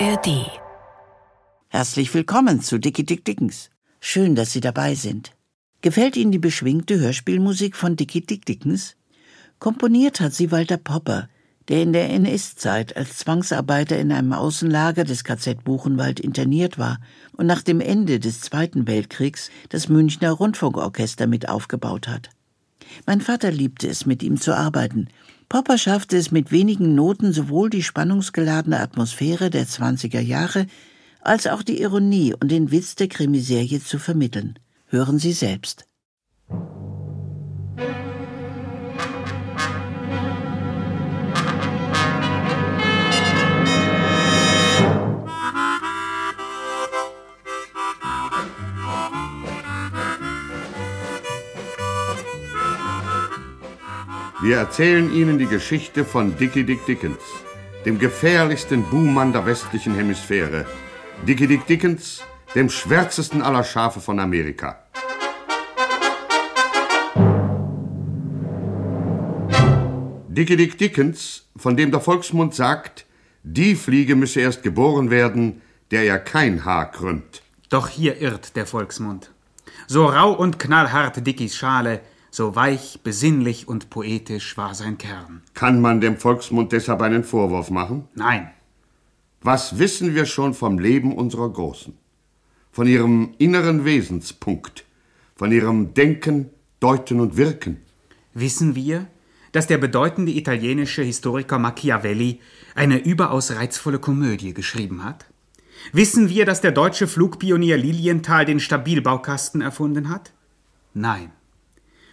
ARD. Herzlich willkommen zu Dicky Dick Dickens. Schön, dass Sie dabei sind. Gefällt Ihnen die beschwingte Hörspielmusik von Dicky Dick Dickens? Komponiert hat sie Walter Popper, der in der NS-Zeit als Zwangsarbeiter in einem Außenlager des KZ Buchenwald interniert war und nach dem Ende des Zweiten Weltkriegs das Münchner Rundfunkorchester mit aufgebaut hat. Mein Vater liebte es, mit ihm zu arbeiten. Popper schaffte es mit wenigen Noten sowohl die spannungsgeladene Atmosphäre der 20er Jahre als auch die Ironie und den Witz der Krimiserie zu vermitteln. Hören Sie selbst. Wir erzählen Ihnen die Geschichte von Dickie Dick Dickens, dem gefährlichsten Buhmann der westlichen Hemisphäre. Dickie Dick Dickens, dem schwärzesten aller Schafe von Amerika. Dickie Dick Dickens, von dem der Volksmund sagt, die Fliege müsse erst geboren werden, der ja kein Haar krümmt. Doch hier irrt der Volksmund. So rau und knallhart Dickies Schale, so weich, besinnlich und poetisch war sein Kern. Kann man dem Volksmund deshalb einen Vorwurf machen? Nein. Was wissen wir schon vom Leben unserer Großen? Von ihrem inneren Wesenspunkt, von ihrem Denken, Deuten und Wirken? Wissen wir, dass der bedeutende italienische Historiker Machiavelli eine überaus reizvolle Komödie geschrieben hat? Wissen wir, dass der deutsche Flugpionier Lilienthal den Stabilbaukasten erfunden hat? Nein.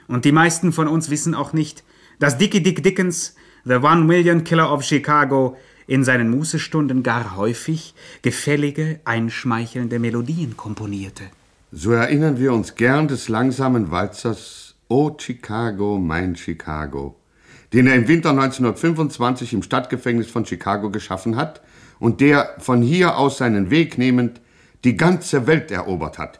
Und die meisten von uns wissen auch nicht, dass Dickie Dick Dickens, The One Million Killer of Chicago, in seinen Mußestunden gar häufig gefällige, einschmeichelnde Melodien komponierte. So erinnern wir uns gern des langsamen Walzers O Chicago, mein Chicago, den er im Winter 1925 im Stadtgefängnis von Chicago geschaffen hat und der, von hier aus seinen Weg nehmend, die ganze Welt erobert hat.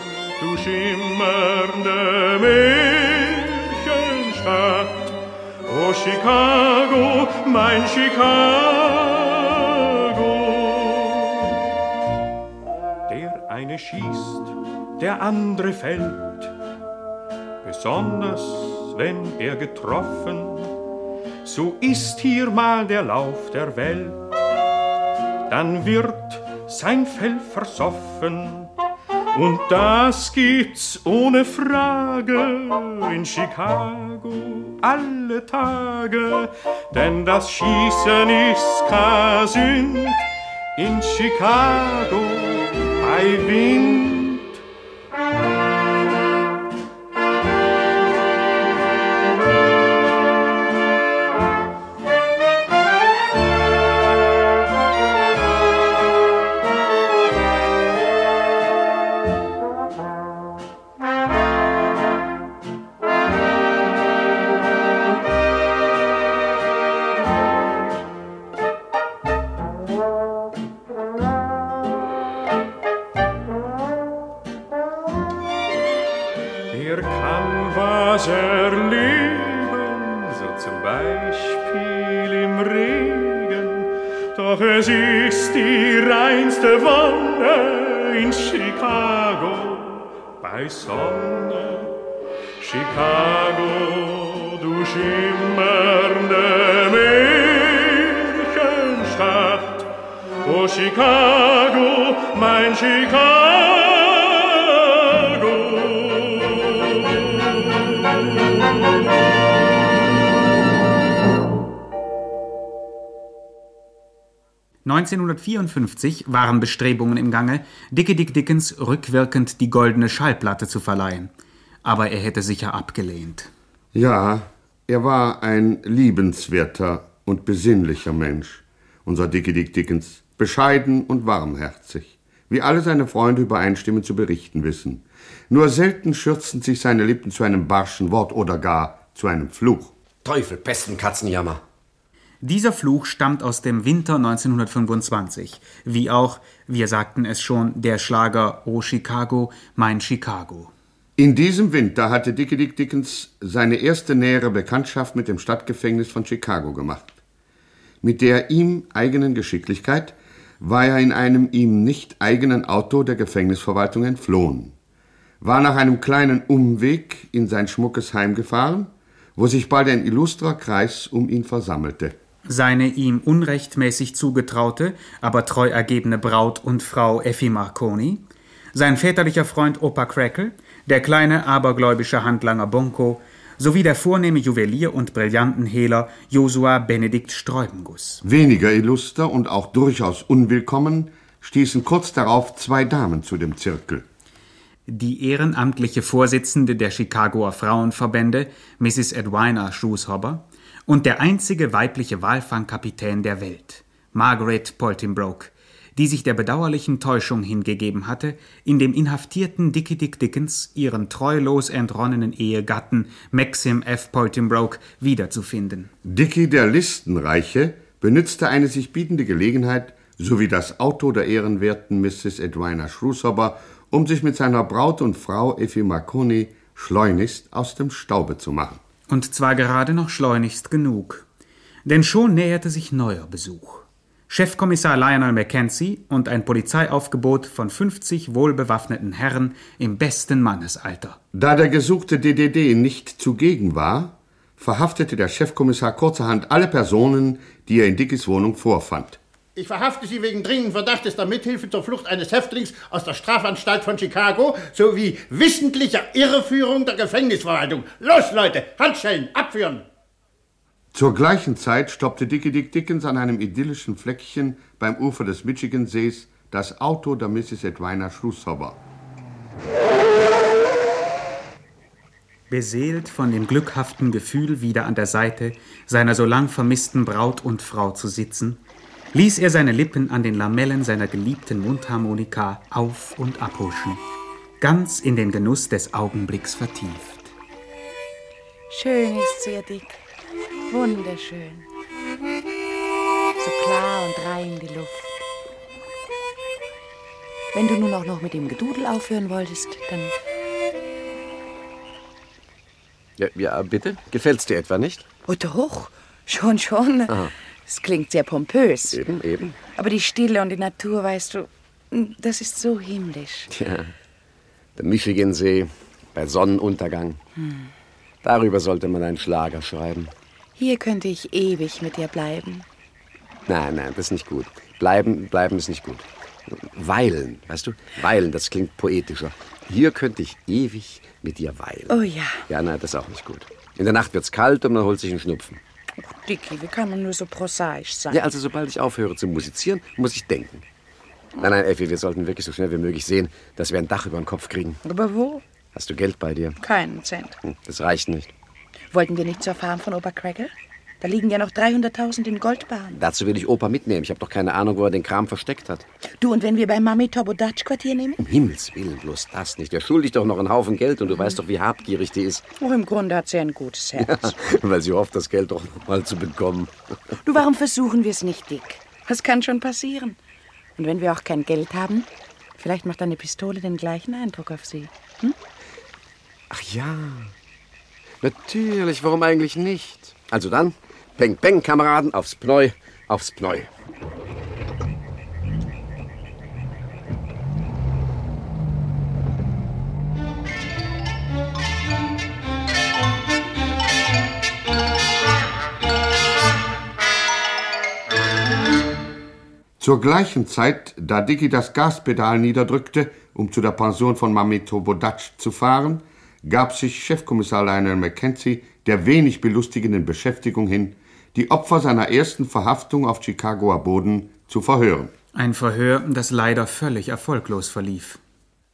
schimmernde Märchenstadt. Oh Chicago, mein Chicago. Der eine schießt, der andere fällt, besonders wenn er getroffen, so ist hier mal der Lauf der Welt. Dann wird sein Fell versoffen. Und das gibt's ohne Frage in Chicago alle Tage, denn das Schießen ist kein in Chicago bei Wind Chicago, mein Chicago. 1954 waren Bestrebungen im Gange, Dickie Dick Dickens rückwirkend die goldene Schallplatte zu verleihen. Aber er hätte sicher abgelehnt. Ja, er war ein liebenswerter und besinnlicher Mensch, unser Dickie Dick Dickens, bescheiden und warmherzig, wie alle seine Freunde übereinstimmend zu berichten wissen. Nur selten schürzten sich seine Lippen zu einem barschen Wort oder gar zu einem Fluch. Teufel, Pesten, Katzenjammer. Dieser Fluch stammt aus dem Winter 1925, wie auch, wir sagten es schon, der Schlager Oh Chicago, mein Chicago. In diesem Winter hatte Dickie Dick Dickens seine erste nähere Bekanntschaft mit dem Stadtgefängnis von Chicago gemacht. Mit der ihm eigenen Geschicklichkeit war er in einem ihm nicht eigenen Auto der Gefängnisverwaltung entflohen, war nach einem kleinen Umweg in sein schmuckes Heim gefahren, wo sich bald ein illustrer Kreis um ihn versammelte. Seine ihm unrechtmäßig zugetraute, aber treu ergebene Braut und Frau Effi Marconi, sein väterlicher Freund Opa Crackle, der kleine abergläubische Handlanger Bonko sowie der vornehme Juwelier und Brillantenhehler Josua Benedikt Streubenguss. Weniger illuster und auch durchaus unwillkommen stießen kurz darauf zwei Damen zu dem Zirkel. Die ehrenamtliche Vorsitzende der Chicagoer Frauenverbände, Mrs. Edwina Shoeshobber, und der einzige weibliche Walfangkapitän der Welt, Margaret Poltimbroke, die sich der bedauerlichen Täuschung hingegeben hatte, in dem inhaftierten Dickie Dick Dickens ihren treulos entronnenen Ehegatten Maxim F. Poltimbroke wiederzufinden. Dickie der Listenreiche benützte eine sich bietende Gelegenheit sowie das Auto der ehrenwerten Mrs. Edwina Shrewshober, um sich mit seiner Braut und Frau Effie Marconi schleunigst aus dem Staube zu machen. Und zwar gerade noch schleunigst genug. Denn schon näherte sich neuer Besuch. Chefkommissar Lionel Mackenzie und ein Polizeiaufgebot von 50 wohlbewaffneten Herren im besten Mannesalter. Da der gesuchte DDD nicht zugegen war, verhaftete der Chefkommissar kurzerhand alle Personen, die er in Dickies Wohnung vorfand. Ich verhafte Sie wegen dringenden Verdachtes der Mithilfe zur Flucht eines Häftlings aus der Strafanstalt von Chicago sowie wissentlicher Irreführung der Gefängnisverwaltung. Los, Leute, Handschellen, abführen! Zur gleichen Zeit stoppte Dickie Dick Dickens an einem idyllischen Fleckchen beim Ufer des Michigansees das Auto der Mrs. Edwina Schlusshober. Beseelt von dem glückhaften Gefühl, wieder an der Seite seiner so lang vermissten Braut und Frau zu sitzen, ließ er seine Lippen an den Lamellen seiner geliebten Mundharmonika auf und abhuschen, ganz in den Genuss des Augenblicks vertieft. Schön ist sie, Dick. Wunderschön. So klar und rein die Luft. Wenn du nun auch noch mit dem Gedudel aufhören wolltest, dann. Ja, ja bitte? Gefällt's dir etwa nicht? Oh doch, schon, schon. Es klingt sehr pompös. Eben, eben. Aber die Stille und die Natur, weißt du, das ist so himmlisch. Tja, der Michigansee bei Sonnenuntergang. Darüber sollte man einen Schlager schreiben. Hier könnte ich ewig mit dir bleiben. Nein, nein, das ist nicht gut. Bleiben, bleiben ist nicht gut. Weilen, weißt du? Weilen, das klingt poetischer. Hier könnte ich ewig mit dir weilen. Oh ja. Ja, nein, das ist auch nicht gut. In der Nacht wird's kalt und man holt sich einen Schnupfen. Oh, Dicky, wie kann man nur so prosaisch sein? Ja, also sobald ich aufhöre zu musizieren, muss ich denken. Nein, nein, Effi, wir sollten wirklich so schnell wie möglich sehen, dass wir ein Dach über den Kopf kriegen. Aber wo? Hast du Geld bei dir? Keinen Cent. Hm, Das reicht nicht. Wollten wir nicht zur Farm von Opa Crackle? Da liegen ja noch 300.000 in Goldbahn. Dazu will ich Opa mitnehmen. Ich habe doch keine Ahnung, wo er den Kram versteckt hat. Du, und wenn wir bei Mami Tobodatsch Quartier nehmen? Um Himmels Willen, bloß das nicht. Der schuldigt doch noch einen Haufen Geld und du weißt doch, wie habgierig die ist. Oh, im Grunde hat sie ein gutes Herz. Weil sie hofft, das Geld doch noch mal zu bekommen. Du, warum versuchen wir es nicht, Dick? Das kann schon passieren. Und wenn wir auch kein Geld haben, vielleicht macht eine Pistole den gleichen Eindruck auf sie. Ach ja. Natürlich, warum eigentlich nicht? Also dann, Peng Peng, Kameraden, aufs Pneu, aufs Pneu. Zur gleichen Zeit, da Dicky das Gaspedal niederdrückte, um zu der Pension von Mamito Bodatsch zu fahren, gab sich Chefkommissar Lionel Mackenzie der wenig belustigenden Beschäftigung hin, die Opfer seiner ersten Verhaftung auf Chicagoer Boden zu verhören. Ein Verhör, das leider völlig erfolglos verlief.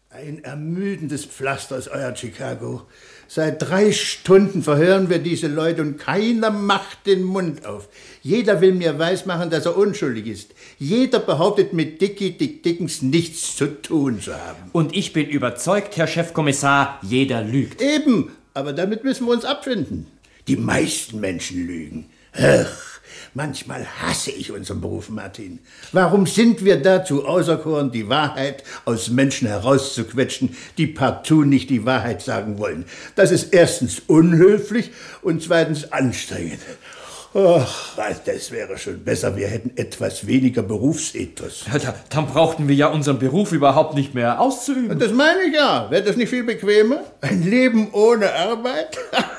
Ein ermüdendes Pflaster ist euer Chicago. Seit drei Stunden verhören wir diese Leute und keiner macht den Mund auf. Jeder will mir weismachen, dass er unschuldig ist. Jeder behauptet, mit Dicky Dick Dickens nichts zu tun zu haben. Und ich bin überzeugt, Herr Chefkommissar, jeder lügt. Eben, aber damit müssen wir uns abfinden. Die meisten Menschen lügen. Ach, Manchmal hasse ich unseren Beruf, Martin. Warum sind wir dazu auserkoren, die Wahrheit aus Menschen herauszuquetschen, die partout nicht die Wahrheit sagen wollen? Das ist erstens unhöflich und zweitens anstrengend. Ach, das wäre schon besser, wir hätten etwas weniger Berufsethos. Ja, dann brauchten wir ja unseren Beruf überhaupt nicht mehr auszuüben. Das meine ich ja. Wäre das nicht viel bequemer? Ein Leben ohne Arbeit?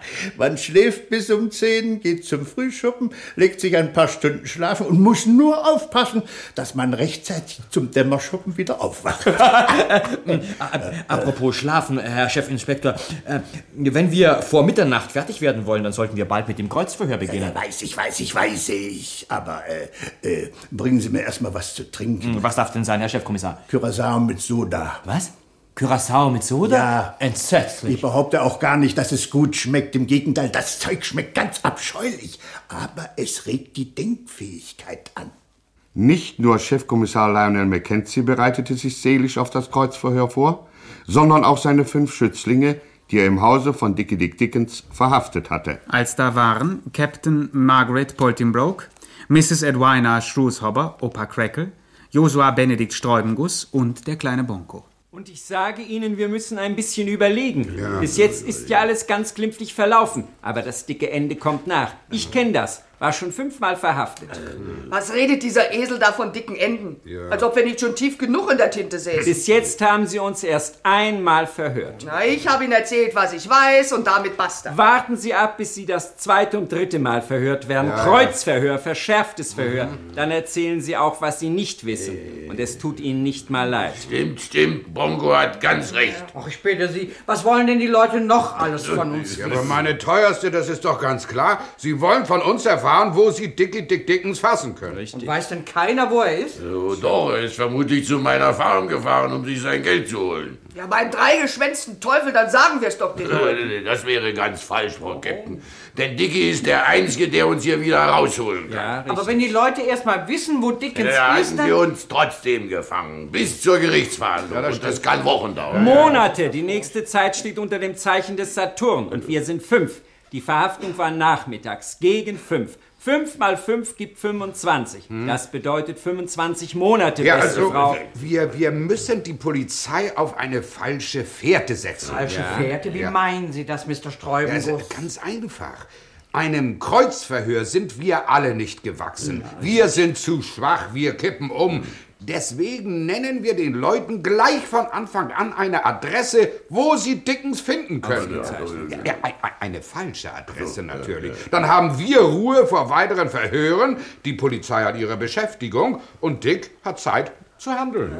Man schläft bis um zehn, geht zum Frühschuppen, legt sich ein paar Stunden schlafen und muss nur aufpassen, dass man rechtzeitig zum Dämmerschuppen wieder aufwacht. Apropos Schlafen, Herr Chefinspektor, äh, wenn wir vor Mitternacht fertig werden wollen, dann sollten wir bald mit dem Kreuzverhör beginnen. Ja, weiß ich, weiß ich, weiß ich. Aber äh, äh, bringen Sie mir erstmal was zu trinken. Was darf denn sein, Herr Chefkommissar? Curacao mit Soda. Was? Curacao mit Soda? Ja. Entsetzlich. Ich behaupte auch gar nicht, dass es gut schmeckt. Im Gegenteil, das Zeug schmeckt ganz abscheulich. Aber es regt die Denkfähigkeit an. Nicht nur Chefkommissar Lionel Mackenzie bereitete sich seelisch auf das Kreuzverhör vor, sondern auch seine fünf Schützlinge, die er im Hause von Dickie Dick Dickens verhaftet hatte. Als da waren Captain Margaret Poltingbroke, Mrs. Edwina Shrewshobber, Opa Crackle, Joshua Benedikt Streubenguss und der kleine Bonko. Und ich sage Ihnen, wir müssen ein bisschen überlegen. Bis jetzt ist ja alles ganz glimpflich verlaufen. Aber das dicke Ende kommt nach. Ich kenne das. War schon fünfmal verhaftet. Was redet dieser Esel da von dicken Enden? Als ob wir nicht schon tief genug in der Tinte säßen. Bis jetzt haben Sie uns erst einmal verhört. Na, ich habe Ihnen erzählt, was ich weiß und damit basta. Warten Sie ab, bis Sie das zweite und dritte Mal verhört werden. Kreuzverhör, verschärftes Verhör. Dann erzählen Sie auch, was Sie nicht wissen. Und es tut Ihnen nicht mal leid. Stimmt, stimmt. Bongo hat ganz recht. Ach, ich bitte Sie, was wollen denn die Leute noch alles von uns Ja, aber meine teuerste, das ist doch ganz klar. Sie wollen von uns erfahren, wo Sie Dickie Dick Dickens fassen können. Und weiß denn keiner, wo er ist? So, doch, er ist vermutlich zu meiner Farm gefahren, um sich sein Geld zu holen. Ja, beim dreigeschwänzten Teufel, dann sagen wir es doch den Leuten. Das wäre ganz falsch, Frau Captain. Denn Dickie ist der Einzige, der uns hier wieder rausholen kann. Ja, Aber wenn die Leute erst mal wissen, wo Dickens Da ist, dann... wir uns trotzdem gefangen. Bis zur Gerichtsverhandlung. Und das kann Wochen dauern. Monate. Die nächste Zeit steht unter dem Zeichen des Saturn. Und wir sind fünf. Die Verhaftung war nachmittags gegen fünf. Fünf mal fünf gibt 25. Das bedeutet 25 Monate, Ja, beste also, Frau. wir, wir müssen die Polizei auf eine falsche Fährte setzen. Falsche Fährte, wie Ja. meinen Sie das, Mr. Ja, Streubenguss? es ist ganz einfach. Einem Kreuzverhör sind wir alle nicht gewachsen. Wir sind zu schwach, wir kippen um. Deswegen nennen wir den Leuten gleich von Anfang an eine Adresse, wo sie Dickens finden können. Ja, ja, ein- ein- eine falsche Adresse natürlich. Dann haben wir Ruhe vor weiteren Verhören, die Polizei hat ihre Beschäftigung und Dick hat Zeit zu handeln.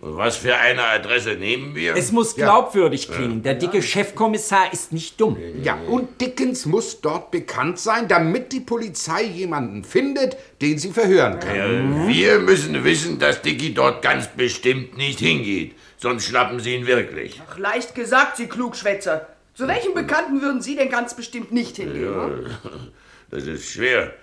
Und was für eine Adresse nehmen wir? Es muss glaubwürdig klingen. Der dicke Chefkommissar ist nicht dumm. Ja, und Dickens muss dort bekannt sein, damit die Polizei jemanden findet, den sie verhören kann. Ja, wir müssen wissen, dass Dickie dort ganz bestimmt nicht hingeht. Sonst schnappen sie ihn wirklich. Ach, leicht gesagt, Sie Klugschwätzer. Zu welchem Bekannten würden Sie denn ganz bestimmt nicht hingehen? hm? Das ist schwer.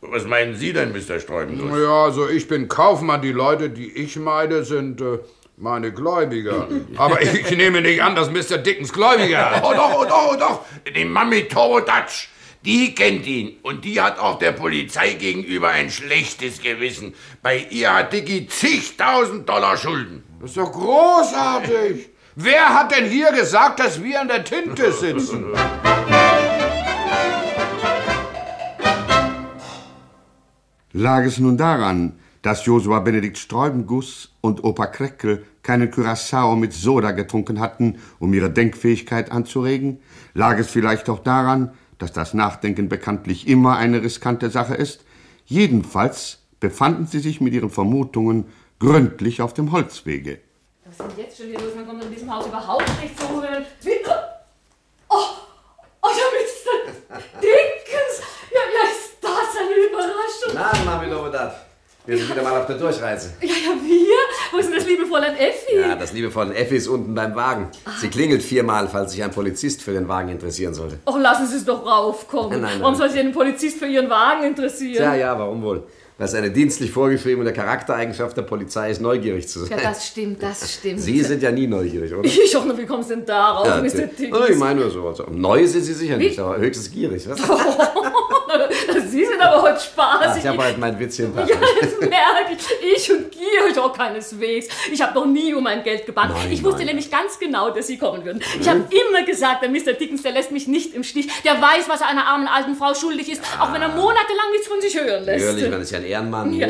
Was meinen Sie denn, Mr. Streubenguss? Ja, also ich bin Kaufmann. Die Leute, die ich meine, sind äh, meine Gläubiger. Aber ich nehme nicht an, dass Mr. Dickens Gläubiger Oh doch, oh doch, oh doch. Die Mami Torodatsch. Die kennt ihn. Und die hat auch der Polizei gegenüber ein schlechtes Gewissen. Bei ihr hat Dickie zigtausend Dollar Schulden. Das ist doch großartig. Wer hat denn hier gesagt, dass wir an der Tinte sitzen? Lag es nun daran, dass Josua Benedikt Streubenguss und Opa Kreckel keinen Curacao mit Soda getrunken hatten, um ihre Denkfähigkeit anzuregen? Lag es vielleicht auch daran, dass das Nachdenken bekanntlich immer eine riskante Sache ist? Jedenfalls befanden sie sich mit ihren Vermutungen gründlich auf dem Holzwege. Was ist denn jetzt schon hier los? Man kommt in diesem Haus überhaupt nicht zu. Oh, oh, da ist der Dickens. Ja, ja, ist das eine Überraschung. Na, Mami Domodat. Wir sind wieder mal auf der Durchreise. Ja, ja, wir? Wo ist denn das liebe Fräulein Effi? Ja, das liebe von Effi ist unten beim Wagen. Sie klingelt viermal, falls sich ein Polizist für den Wagen interessieren sollte. Och, lassen Sie es doch raufkommen. Nein, nein, nein. Warum soll sich ein Polizist für Ihren Wagen interessieren? Tja, ja, warum wohl? Weil es eine dienstlich vorgeschriebene Charaktereigenschaft der Polizei ist, neugierig zu sein. Ja, das stimmt, das stimmt. Sie sind ja nie neugierig, oder? Ich auch noch, wie kommst du denn darauf, Ja, Mr. Dickens? Oh, ich meine nur so. Also, neu sind Sie sicher Wie? nicht, aber höchstens gierig. Was? Sie sind aber heute Ach, spaßig. ich habe halt mein Witzchen Ja, das merke ich. Ich und gierig auch keineswegs. Ich habe noch nie um mein Geld gebannt. Nein, ich wusste nein. nämlich ganz genau, dass Sie kommen würden. Ich habe immer gesagt, der Mr. Dickens, der lässt mich nicht im Stich. Der weiß, was er einer armen alten Frau schuldig ist, auch wenn er monatelang nichts von sich hören lässt. Natürlich, man ist ja ein Ehrenmann. Ja.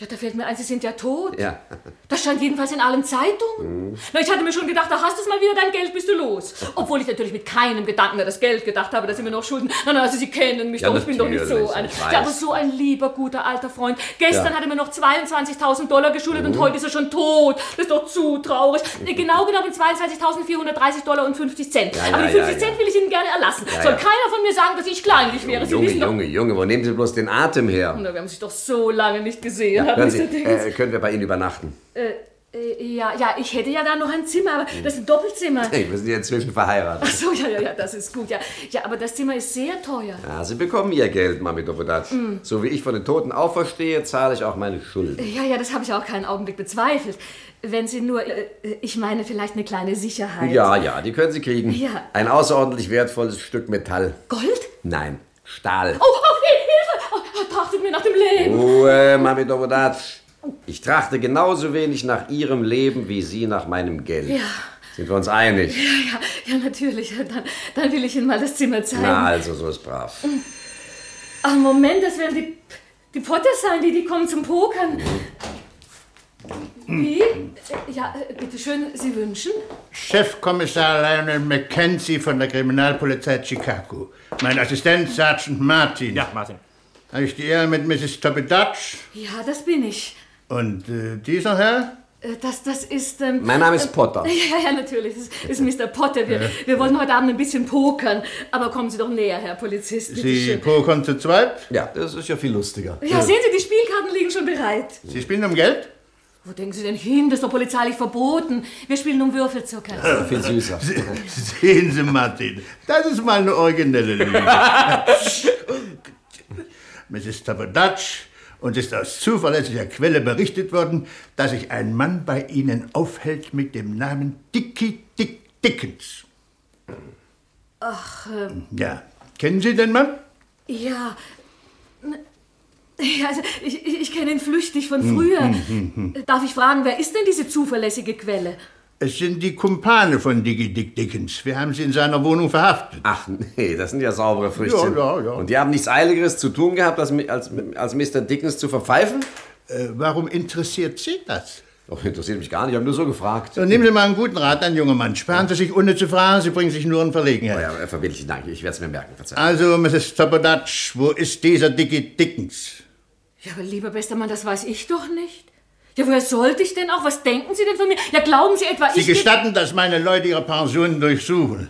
Ja, da fällt mir ein, Sie sind ja tot. Ja. Das stand jedenfalls in allen Zeitungen. Mhm. Na, ich hatte mir schon gedacht, da hast du mal wieder dein Geld, bist du los. Obwohl ich natürlich mit keinem Gedanken an das Geld gedacht habe, dass sie mir noch schulden. Na, na, also Sie kennen mich Ja, doch, ich bin doch nicht so ein. Ja, aber so ein lieber, guter alter Freund. Gestern Ja. hat er mir noch 22.000 Dollar geschuldet und Mhm. heute ist er schon tot. Das ist doch zu traurig. Äh, Genau genommen 22.430 Dollar und 50 Cent. Ja, aber die 50 ja, ja. Cent will ich Ihnen gerne erlassen. Soll keiner von mir sagen, dass ich kleinlich wäre. Sie Junge. Junge, Junge, wo nehmen Sie bloß den Atem her? Na, wir haben sich doch so lange nicht gesehen, Hören Sie. Dickens. äh, können wir bei Ihnen übernachten? Äh, äh, ja, ja, ich hätte ja da noch ein Zimmer, aber das ist ein Doppelzimmer. Hey, wir sind ja inzwischen verheiratet. Ach so, ja, ja, ja, das ist gut, ja. Ja, aber das Zimmer ist sehr teuer. Ja, Sie bekommen Ihr Geld, Mami Dopodat. Mm. So wie ich von den Toten auferstehe, zahle ich auch meine Schuld. Ja, ja, das habe ich auch keinen Augenblick bezweifelt. Wenn Sie nur, äh, ich meine, vielleicht eine kleine Sicherheit. Ja, ja, die können Sie kriegen. Ja. Ein außerordentlich wertvolles Stück Metall. Gold? Nein, Stahl. Oh, oh, Hilfe! Trachtet mir nach dem Leben. Ruhe, Mami Dopodat. Ich trachte genauso wenig nach Ihrem Leben wie Sie nach meinem Geld. Ja. Sind wir uns einig? Ja, ja, ja, natürlich. Dann, dann will ich Ihnen mal das Zimmer zeigen. Na, also, so ist brav. Ach, Moment, das werden die, die Potters sein, die, die kommen zum Pokern. Wie? Äh, Ja, bitteschön, Sie wünschen? Chefkommissar Lionel Mackenzie von der Kriminalpolizei Chicago. Mein Assistent Sergeant Martin. Ja, Martin. Habe ich die Ehre mit Mrs. Toppedutch Ja, das bin ich. und äh, dieser Herr? Äh, Das, das ist. Ähm, Mein Name ist Potter. Ja, ja, natürlich. Das ist Mr. Potter. Wir, Ja. wir wollen heute Abend ein bisschen pokern. Aber kommen Sie doch näher, Herr Polizist. bitte Sie schön. pokern zu zweit? Ja, das ist ja viel lustiger. Ja, sehen Sie, die Spielkarten liegen schon bereit. Sie spielen um Geld? Wo denken Sie denn hin? Das ist doch polizeilich verboten. Wir spielen um Würfelzucker. Viel süßer. Sehen Sie, Martin, das ist mal eine originelle Lüge. Mrs. Toppedutch, und ist aus zuverlässiger Quelle berichtet worden, dass sich ein Mann bei Ihnen aufhält mit dem Namen Dickie Dick Dickens. Ach, ähm, Ja, kennen Sie den Mann? ja. Ja, also ich, ich, ich kenne ihn flüchtig von Hm, früher. hm, hm, hm. Darf ich fragen, wer ist denn diese zuverlässige Quelle? Es sind die Kumpane von Dickie Dick Dickens. Wir haben sie in seiner Wohnung verhaftet. Ach nee, das sind ja saubere Früchtchen. Ja, ja, ja. Und die haben nichts Eiligeres zu tun gehabt, als, als, als Mr. Dickens zu verpfeifen? Äh, warum interessiert Sie das? Doch, interessiert mich gar nicht, ich habe nur so gefragt. So, nehmen Sie mal einen guten Rat an, junger Mann. Sparen Sie sich ohne zu fragen, Sie bringen sich nur in Verlegenheit. Ja, verbindlich, danke, ich werde es mir merken. Verzeihung. Also, Mrs. Toppedutch, wo ist dieser Dickie Dickens? Ja, aber lieber bester Mann, das weiß ich doch nicht. Ja, woher sollte ich denn auch? Was denken Sie denn von mir? Ja, glauben Sie etwa, Sie ich... gestatten, dass meine Leute Ihre Pensionen durchsuchen.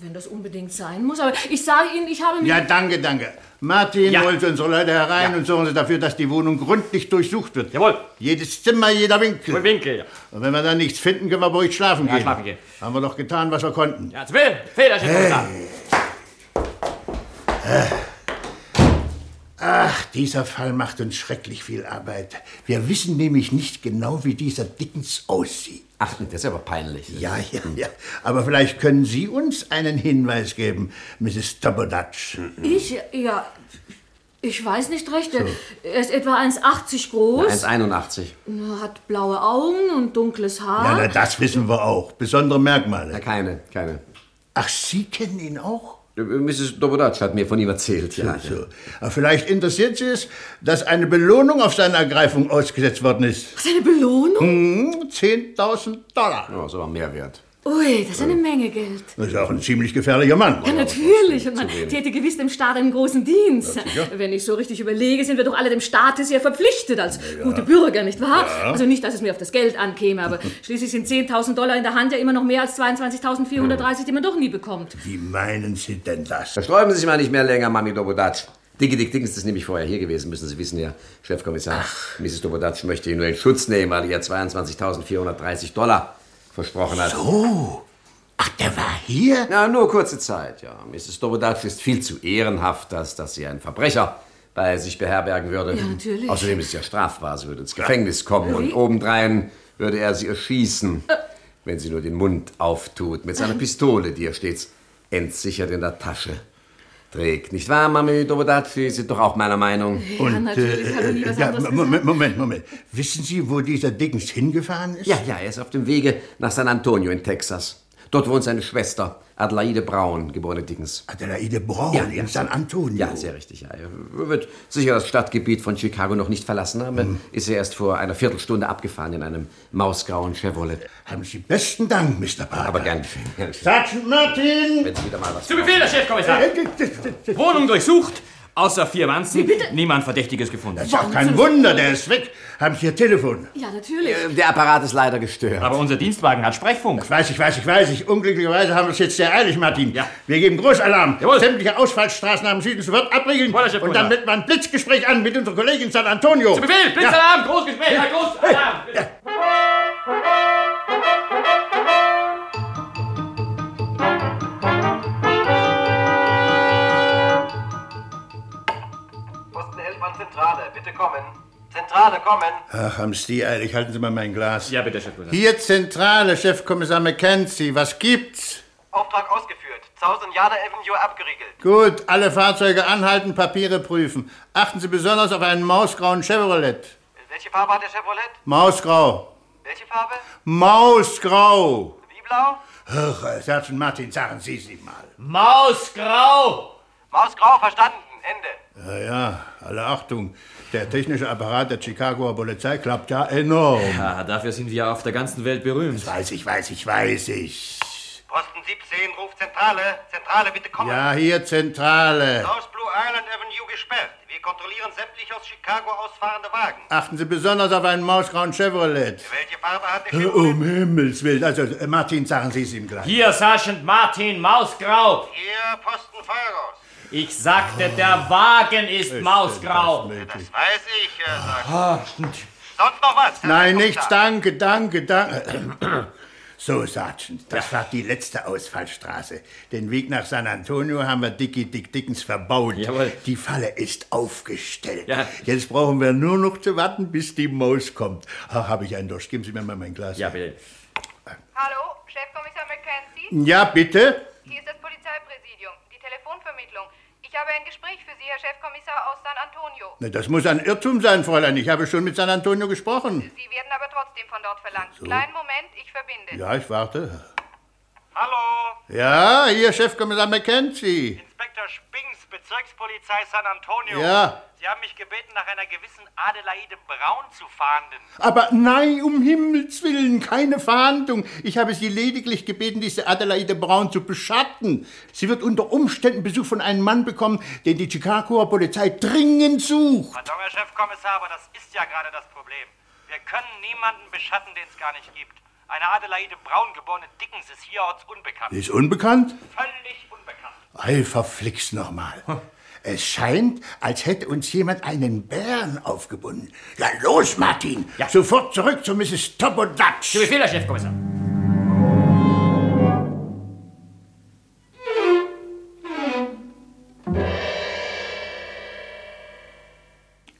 Wenn das unbedingt sein muss, aber ich sage Ihnen, ich habe mich... Ja, danke, danke. Martin, Ja. holen Sie unsere Leute herein und sorgen Sie dafür, dass die Wohnung gründlich durchsucht wird. Jawohl. Jedes Zimmer, jeder Winkel. Jawohl, Winkel, ja. Und wenn wir dann nichts finden, können wir ruhig schlafen Ja, gehen. schlafen gehen. Haben wir doch getan, was wir konnten. Ja, Will, Federchen, Hey. Kommissar. Ach, dieser Fall macht uns schrecklich viel Arbeit. Wir wissen nämlich nicht genau, wie dieser Dickens aussieht. Ach, das ist aber peinlich. Ja, ja, ja. Aber vielleicht können Sie uns einen Hinweis geben, Mrs. Toppedutch. Ich, ja, ich weiß nicht recht. Er- Er ist etwa 1,80 groß, 1,81. hat blaue Augen und dunkles Ja, Haar. na, das wissen wir auch. Besondere Merkmale. Ja, keine, keine. Ach, Sie kennen ihn auch? Mrs. Dobodatsch hat mir von ihm erzählt, ja. So, so. Aber vielleicht interessiert Sie es, dass eine Belohnung auf seine Ergreifung ausgesetzt worden ist. Was eine Belohnung? Hm, 10.000 Dollar. Ja, ist aber mehr wert. Ui, das ist eine Menge Geld. Das ist auch ein ziemlich gefährlicher Mann. Ja, natürlich. Und man täte gewiss dem Staat einen großen Dienst. Ja. Wenn ich so richtig überlege, sind wir doch alle dem Staate sehr verpflichtet als gute Bürger, nicht wahr? Ja. Also nicht, dass es mir auf das Geld ankäme, aber schließlich sind 10.000 Dollar in der Hand ja immer noch mehr als 22.430, die man doch nie bekommt. Wie meinen Sie denn das? Versträuben Sie sich mal nicht mehr länger, Mami Dobodatsch. Dicke Dick Dickens ist nämlich vorher hier gewesen, müssen Sie wissen, ja, Chefkommissar. Mrs. Dobodatsch möchte ihn nur in Schutz nehmen, weil er ihr 22.430 Dollar versprochen hat. So? Ach, der war hier? Ja, nur kurze Zeit, ja. Mrs. Dobodatsch ist viel zu ehrenhaft, als dass sie einen Verbrecher bei sich beherbergen würde. Ja, natürlich. Außerdem ist es ja strafbar, sie würde ins Gefängnis kommen und obendrein würde er sie erschießen, wenn sie nur den Mund auftut, mit seiner Pistole, die er stets entsichert in der Tasche trägt. Nicht wahr, Mami Dobodatsch? Sie sind doch auch meiner Meinung. Und, äh, ja, Moment, Moment, Moment. Wissen Sie, wo dieser Dickens hingefahren ist? Ja, ja, er ist auf dem Wege nach San Antonio in Texas. Dort wohnt seine Schwester, Adelaide Braun, geborene Dickens. Adelaide Braun ja, in San Antonio? Ja, sehr richtig. Ja. Er wird sicher das Stadtgebiet von Chicago noch nicht verlassen haben. Hm. Ist er erst vor einer Viertelstunde abgefahren in einem mausgrauen Chevrolet. Haben Sie besten Dank, Mr. Parker. Aber gern geschehen. Sergeant Martin! Wenn Sie wieder mal was Zu Befehl, Herr Chefkommissar. Wohnung durchsucht, außer vier Wanzen. Niemand Verdächtiges gefunden. Das ist auch kein Wunder, der ist weg. Haben Sie Ihr Telefon? Ja, natürlich. Der Apparat ist leider gestört. Aber unser Dienstwagen hat Sprechfunk. Das weiß ich, weiß ich, weiß ich. Unglücklicherweise haben wir es jetzt sehr eilig, Martin. Wir geben Großalarm. Sämtliche Ausfallstraßen am Süden sofort abriegeln. Und dann melden wir ein Blitzgespräch an mit unserer Kollegin in San Antonio. Zu Befehl, Blitzalarm, Großgespräch, Herr Großalarm. Posten an Zentrale, bitte kommen. Zentrale, kommen. Ach, haben Sie eilig. Halten Sie mal mein Glas. Ja, bitte, Chefkommissar. Hier Zentrale, Chefkommissar McKenzie. Was gibt's? Auftrag ausgeführt. Thousand Yarder Avenue abgeriegelt. Gut, alle Fahrzeuge anhalten, Papiere prüfen. Achten Sie besonders auf einen mausgrauen Chevrolet. Welche Farbe hat der Chevrolet? Mausgrau. Welche Farbe? Mausgrau. Wie blau? Ach, Sergeant Martin, sagen Sie sie mal. Mausgrau. Mausgrau, verstanden. Ja, ja, alle Achtung. Der technische Apparat der Chicagoer Polizei klappt ja enorm. Ja, dafür sind wir auf der ganzen Welt berühmt. Das weiß ich, weiß ich, weiß ich. Posten 17, Ruf Zentrale. Zentrale, bitte kommen. Ja, hier Zentrale. South Blue Island Avenue gesperrt. Wir kontrollieren sämtlich aus Chicago ausfahrende Wagen. Achten Sie besonders auf einen mausgrauen Chevrolet. Welche Farbe hat der Chevrolet? Um Himmels Willen. Also, äh, Martin, sagen Sie es ihm gleich. Hier, Sergeant Martin, Mausgrau. Hier, Posten Feuerhaus. Ich sagte, der Wagen ist mausgrau. Das weiß ich, Herr Sergeant. Ah, stimmt. Sonst noch was? Nein, nichts, danke, danke, danke. So, Sergeant, das war die letzte Ausfallstraße. Den Weg nach San Antonio haben wir Dickie Dick Dickens verbaut. Jawohl. Die Falle ist aufgestellt. Ja. Jetzt brauchen wir nur noch zu warten, bis die Maus kommt. Ach, habe ich einen Durst. Geben Sie mir mal mein Glas. Ja, bitte. Hallo, Chefkommissar McKenzie? Ja, bitte? Hier ist das Polizeipräsidium, die Telefonvermittlung. Ich habe ein Gespräch für Sie, Herr Chefkommissar aus San Antonio. Na, Das muss ein Irrtum sein, Fräulein. Ich habe schon mit San Antonio gesprochen. Sie werden aber trotzdem von dort verlangt. So. Kleinen Moment, ich verbinde. Ja, ich warte. Hallo, Ja, hier Chefkommissar McKenzie. Inspektor Spinks, Bezirkspolizei San Antonio. Ja. Sie haben mich gebeten, nach einer gewissen Adelaide Braun zu fahnden. Aber nein, um Himmels Willen, keine Fahndung. Ich habe Sie lediglich gebeten, diese Adelaide Braun zu beschatten. Sie wird unter Umständen Besuch von einem Mann bekommen, den die Chicagoer Polizei dringend sucht. Pardon, Herr Chefkommissar, aber das ist ja gerade das Problem. Wir können niemanden beschatten, den es gar nicht gibt. Eine Adelaide Braun geborene Dickens ist hierorts unbekannt. Ist unbekannt? Völlig unbekannt. Ei, verflixt nochmal. Es scheint, als hätte uns jemand einen Bären aufgebunden. Ja, los, Martin. Sofort zurück zu Mrs. Topodatsch. Zu Befehl, Herr Chefkommissar.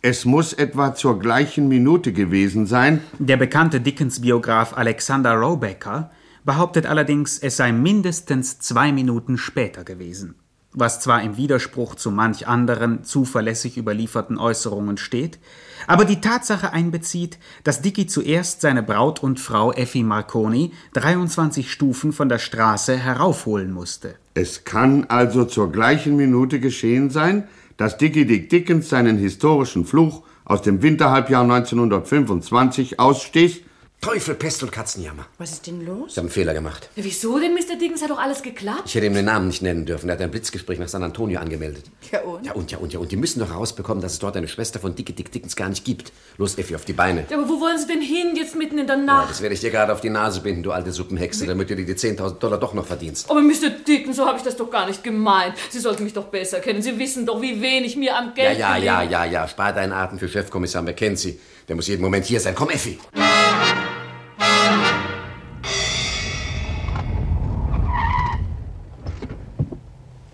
Es muss etwa zur gleichen Minute gewesen sein. Der bekannte Dickens-Biograf Alexander Robecker behauptet allerdings, es sei mindestens zwei Minuten später gewesen. Was zwar im Widerspruch zu manch anderen zuverlässig überlieferten Äußerungen steht, aber die Tatsache einbezieht, dass Dicky zuerst seine Braut und Frau Effi Marconi 23 Stufen von der Straße heraufholen musste. Es kann also zur gleichen Minute geschehen sein, dass Dickie Dick Dickens seinen historischen Fluch aus dem Winterhalbjahr 1925 ausstieß Teufel, Pest und Katzenjammer. Was ist denn los? Ich habe einen Fehler gemacht. Ja, wieso denn, Mr. Dickens? Hat doch alles geklappt. Ich hätte ihm den Namen nicht nennen dürfen. Er hat ein Blitzgespräch nach San Antonio angemeldet. Ja und? Ja und, ja und, ja und. Die müssen doch herausbekommen, dass es dort eine Schwester von Dicke Dick Dickens gar nicht gibt. Los, Effi, auf die Beine. Ja, aber wo wollen Sie denn hin, jetzt mitten in der Ja, Nacht? das werde ich dir gerade auf die Nase binden, du alte Suppenhexe, damit du dir die 10.000 Dollar doch noch verdienst. aber Mr. Dickens, so habe ich das doch gar nicht gemeint. Sie sollten mich doch besser kennen. Sie wissen doch, wie wenig mir am Ja, Geld ja, ja, gelegen- ja, ja. Spar deinen Atem für Chefkommissar McKenzie. Der muss jeden Moment hier sein. Komm, Effi.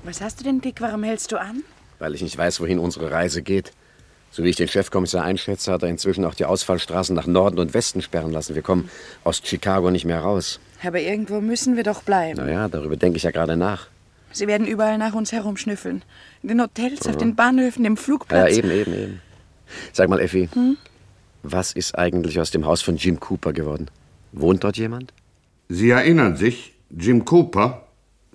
Was hast du denn, Dick? Warum hältst du an? Weil ich nicht weiß, wohin unsere Reise geht. So wie ich den Chefkommissar einschätze, hat er inzwischen auch die Ausfallstraßen nach Norden und Westen sperren lassen. Wir kommen aus Chicago nicht mehr raus. Aber irgendwo müssen wir doch bleiben. Naja, darüber denke ich ja gerade nach. Sie werden überall nach uns herumschnüffeln. In den Hotels, auf Ja. den Bahnhöfen, im Ja, Flugplatz. eben, eben, eben. Sag mal, Effi, Hm? was ist eigentlich aus dem Haus von Jim Cooper geworden? Wohnt dort jemand? Sie erinnern sich, Jim Cooper?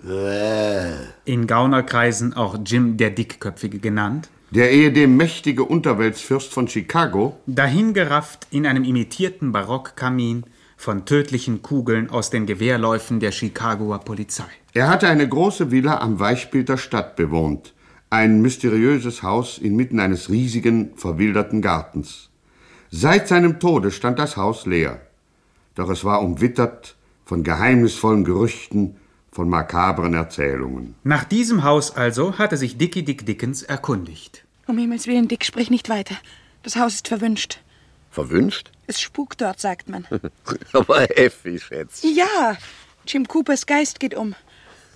In Gaunerkreisen auch Jim der Dickköpfige genannt. Der ehedem mächtige Unterweltsfürst von Chicago? Dahingerafft in einem imitierten Barockkamin von tödlichen Kugeln aus den Gewehrläufen der Chicagoer Polizei. Er hatte eine große Villa am Weichbild der Stadt bewohnt. Ein mysteriöses Haus inmitten eines riesigen, verwilderten Gartens. Seit seinem Tode stand das Haus leer. Doch es war umwittert von geheimnisvollen Gerüchten, von makabren Erzählungen. Nach diesem Haus also hatte sich Dickie Dick Dickens erkundigt. Um Himmels Willen, Dick, sprich nicht weiter. Das Haus ist verwünscht. Verwünscht? Es spukt dort, sagt man. Aber Effi, Schätz. Ja, Jim Coopers Geist geht um.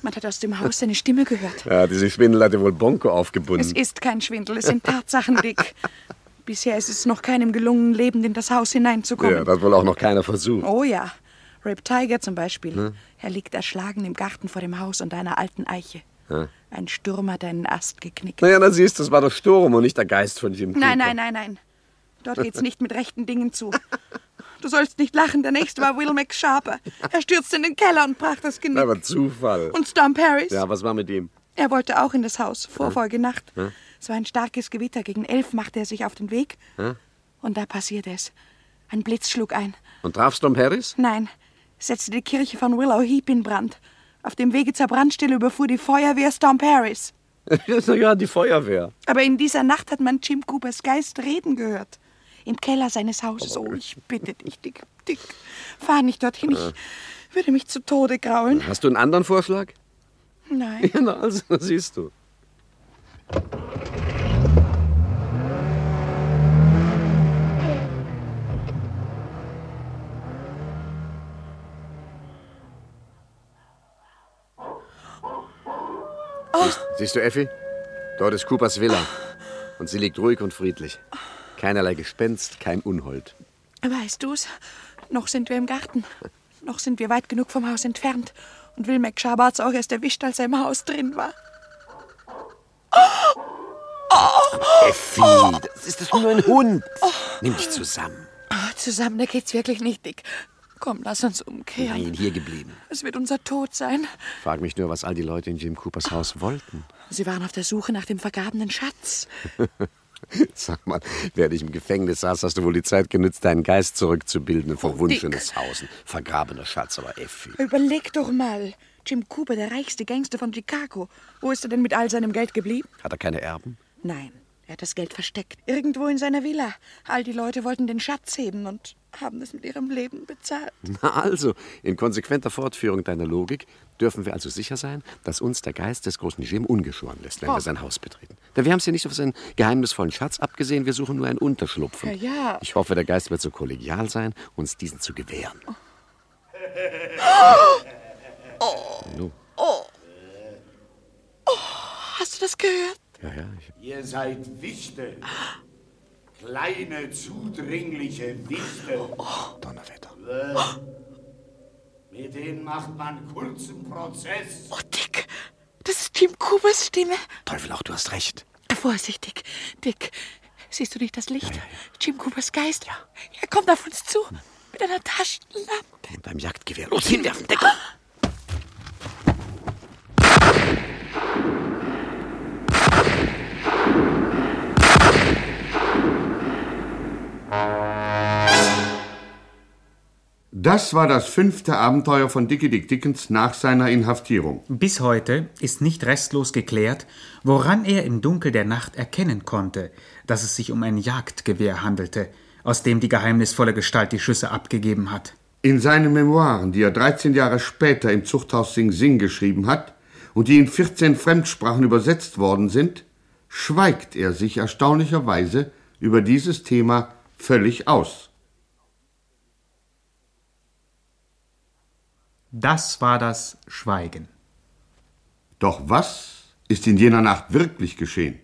Man hat aus dem Haus seine Stimme gehört. Ja, diese Schwindel hatte wohl Bonko aufgebunden. Es ist kein Schwindel, es sind Tatsachen, Dick. Bisher ist es noch keinem gelungen, lebend in das Haus hineinzukommen. Ja, das hat wohl auch noch keiner versucht. Oh ja. Rip Tiger zum Beispiel. Hm? Er liegt erschlagen im Garten vor dem Haus unter einer alten Eiche. Ja. Ein Sturm hat einen Ast geknickt. Naja, dann siehst du, das war der Sturm und nicht der Geist von Jim Nein, Cooper. nein, nein, nein. Dort geht's nicht mit rechten Dingen zu. Du sollst nicht lachen, der nächste war Will McSharper. Er stürzte in den Keller und brach das Genick. Aber Zufall. Und Stomp Harris? Ja, was war mit ihm? Er wollte auch in das Haus, vor Ja. Folgenacht. Ja. Es war ein starkes Gewitter. Gegen elf machte er sich auf den Weg. Ja? Und da passierte es. Ein Blitz schlug ein. Und trafst du Harris? Nein, setzte die Kirche von Willow Heap in Brand. Auf dem Wege zur Brandstelle überfuhr die Feuerwehr Stomp Harris. ja, die Feuerwehr. Aber in dieser Nacht hat man Jim Coopers Geist reden gehört. Im Keller seines Hauses. Oh, ich bitte dich, Dick, Dick. Fahr nicht dorhin. Ich würde mich zu Tode graulen. Hast du einen anderen Vorschlag? Nein. Ja, na, also, siehst du. Siehst, siehst du, Effi? Dort ist Coopers Villa. Und sie liegt ruhig und friedlich. Keinerlei Gespenst, kein Unhold. Weißt du's? Noch sind wir im Garten. Noch sind wir weit genug vom Haus entfernt. Und Will McShaber hat's auch erst erwischt, als er im Haus drin war. Effi, das ist das nur ein Hund. Nimm dich zusammen. Ah, zusammen, da geht's wirklich nicht, Dick. Komm, lass uns umkehren. Nein, hier geblieben. Es wird unser Tod sein. Frag mich nur, was all die Leute in Jim Coopers Haus wollten. Sie waren auf der Suche nach dem vergrabenen Schatz. Sag mal, während ich im Gefängnis saß, hast du wohl die Zeit genützt, deinen Geist zurückzubilden. Ein verwunschenes Haus, ein vergrabener Schatz, aber Effi. Überleg doch mal. Jim Cooper, der reichste Gangster von Chicago. Wo ist er denn mit all seinem Geld geblieben? Hat er keine Erben? Nein, er hat das Geld versteckt. Irgendwo in seiner Villa. All die Leute wollten den Schatz heben und haben es mit ihrem Leben bezahlt. Na also, in konsequenter Fortführung deiner Logik dürfen wir also sicher sein, dass uns der Geist des großen Jim ungeschoren lässt, wenn Oh. wir sein Haus betreten. Denn wir haben es ja nicht auf seinen geheimnisvollen Schatz abgesehen, wir suchen nur einen Unterschlupfen. Ja, ja. Ich hoffe, der Geist wird so kollegial sein, uns diesen zu gewähren. Nu. Oh. oh. Hast du das gehört? Ja, ja, ich Ihr seid Wichte. Kleine, zudringliche Wichte. Donnerwetter. Mit denen macht man kurzen Prozess. Oh, Dick, das ist Jim Coopers Stimme. Teufel, auch du hast recht. Vorsichtig, Dick. Siehst du nicht das Licht? Jim Coopers Geist. Ja. Er kommt auf uns zu. Mit einer Taschenlampe. Mit einem Jagdgewehr. Los, hinwerfen, Deckung! Das war das fünfte Abenteuer von Dickie Dick Dickens nach seiner Inhaftierung. Bis heute ist nicht restlos geklärt, woran er im Dunkel der Nacht erkennen konnte, dass es sich um ein Jagdgewehr handelte, aus dem die geheimnisvolle Gestalt die Schüsse abgegeben hat. In seinen Memoiren, die er 13 Jahre später im Zuchthaus Sing Sing geschrieben hat und die in 14 Fremdsprachen übersetzt worden sind, schweigt er sich erstaunlicherweise über dieses Thema völlig aus. Das war das Schweigen. Doch was ist in jener Nacht wirklich geschehen?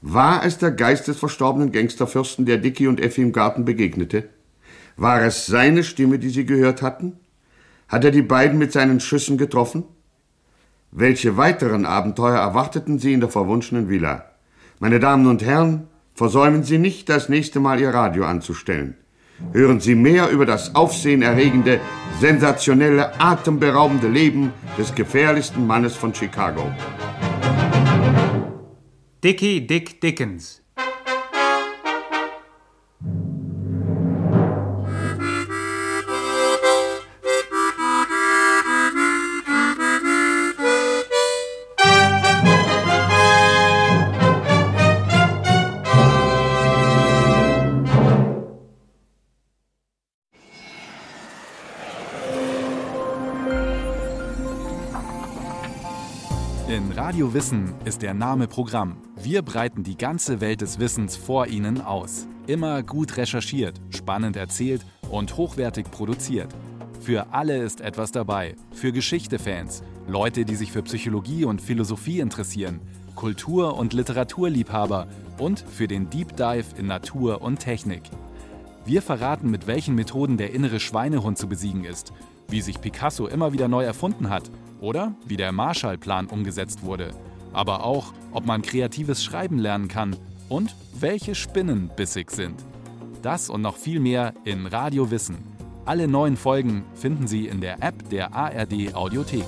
War es der Geist des verstorbenen Gangsterfürsten, der Dicky und Effi im Garten begegnete? War es seine Stimme, die sie gehört hatten? Hat er die beiden mit seinen Schüssen getroffen? Welche weiteren Abenteuer erwarteten sie in der verwunschenen Villa? Meine Damen und Herren, versäumen Sie nicht, das nächste Mal Ihr Radio anzustellen. Hören Sie mehr über das aufsehenerregende, sensationelle, atemberaubende Leben des gefährlichsten Mannes von Chicago. Dickie Dick Dickens. Radio Wissen ist der Name Programm. Wir breiten die ganze Welt des Wissens vor Ihnen aus. Immer gut recherchiert, spannend erzählt und hochwertig produziert. Für alle ist etwas dabei. Für Geschichte-Fans, Leute, die sich für Psychologie und Philosophie interessieren, Kultur- und Literaturliebhaber und für den Deep Dive in Natur und Technik. Wir verraten, mit welchen Methoden der innere Schweinehund zu besiegen ist, wie sich Picasso immer wieder neu erfunden hat oder wie der Marshallplan umgesetzt wurde, aber auch, ob man kreatives Schreiben lernen kann und welche Spinnen bissig sind. Das und noch viel mehr in Radio Wissen. Alle neuen Folgen finden Sie in der App der ARD Audiothek.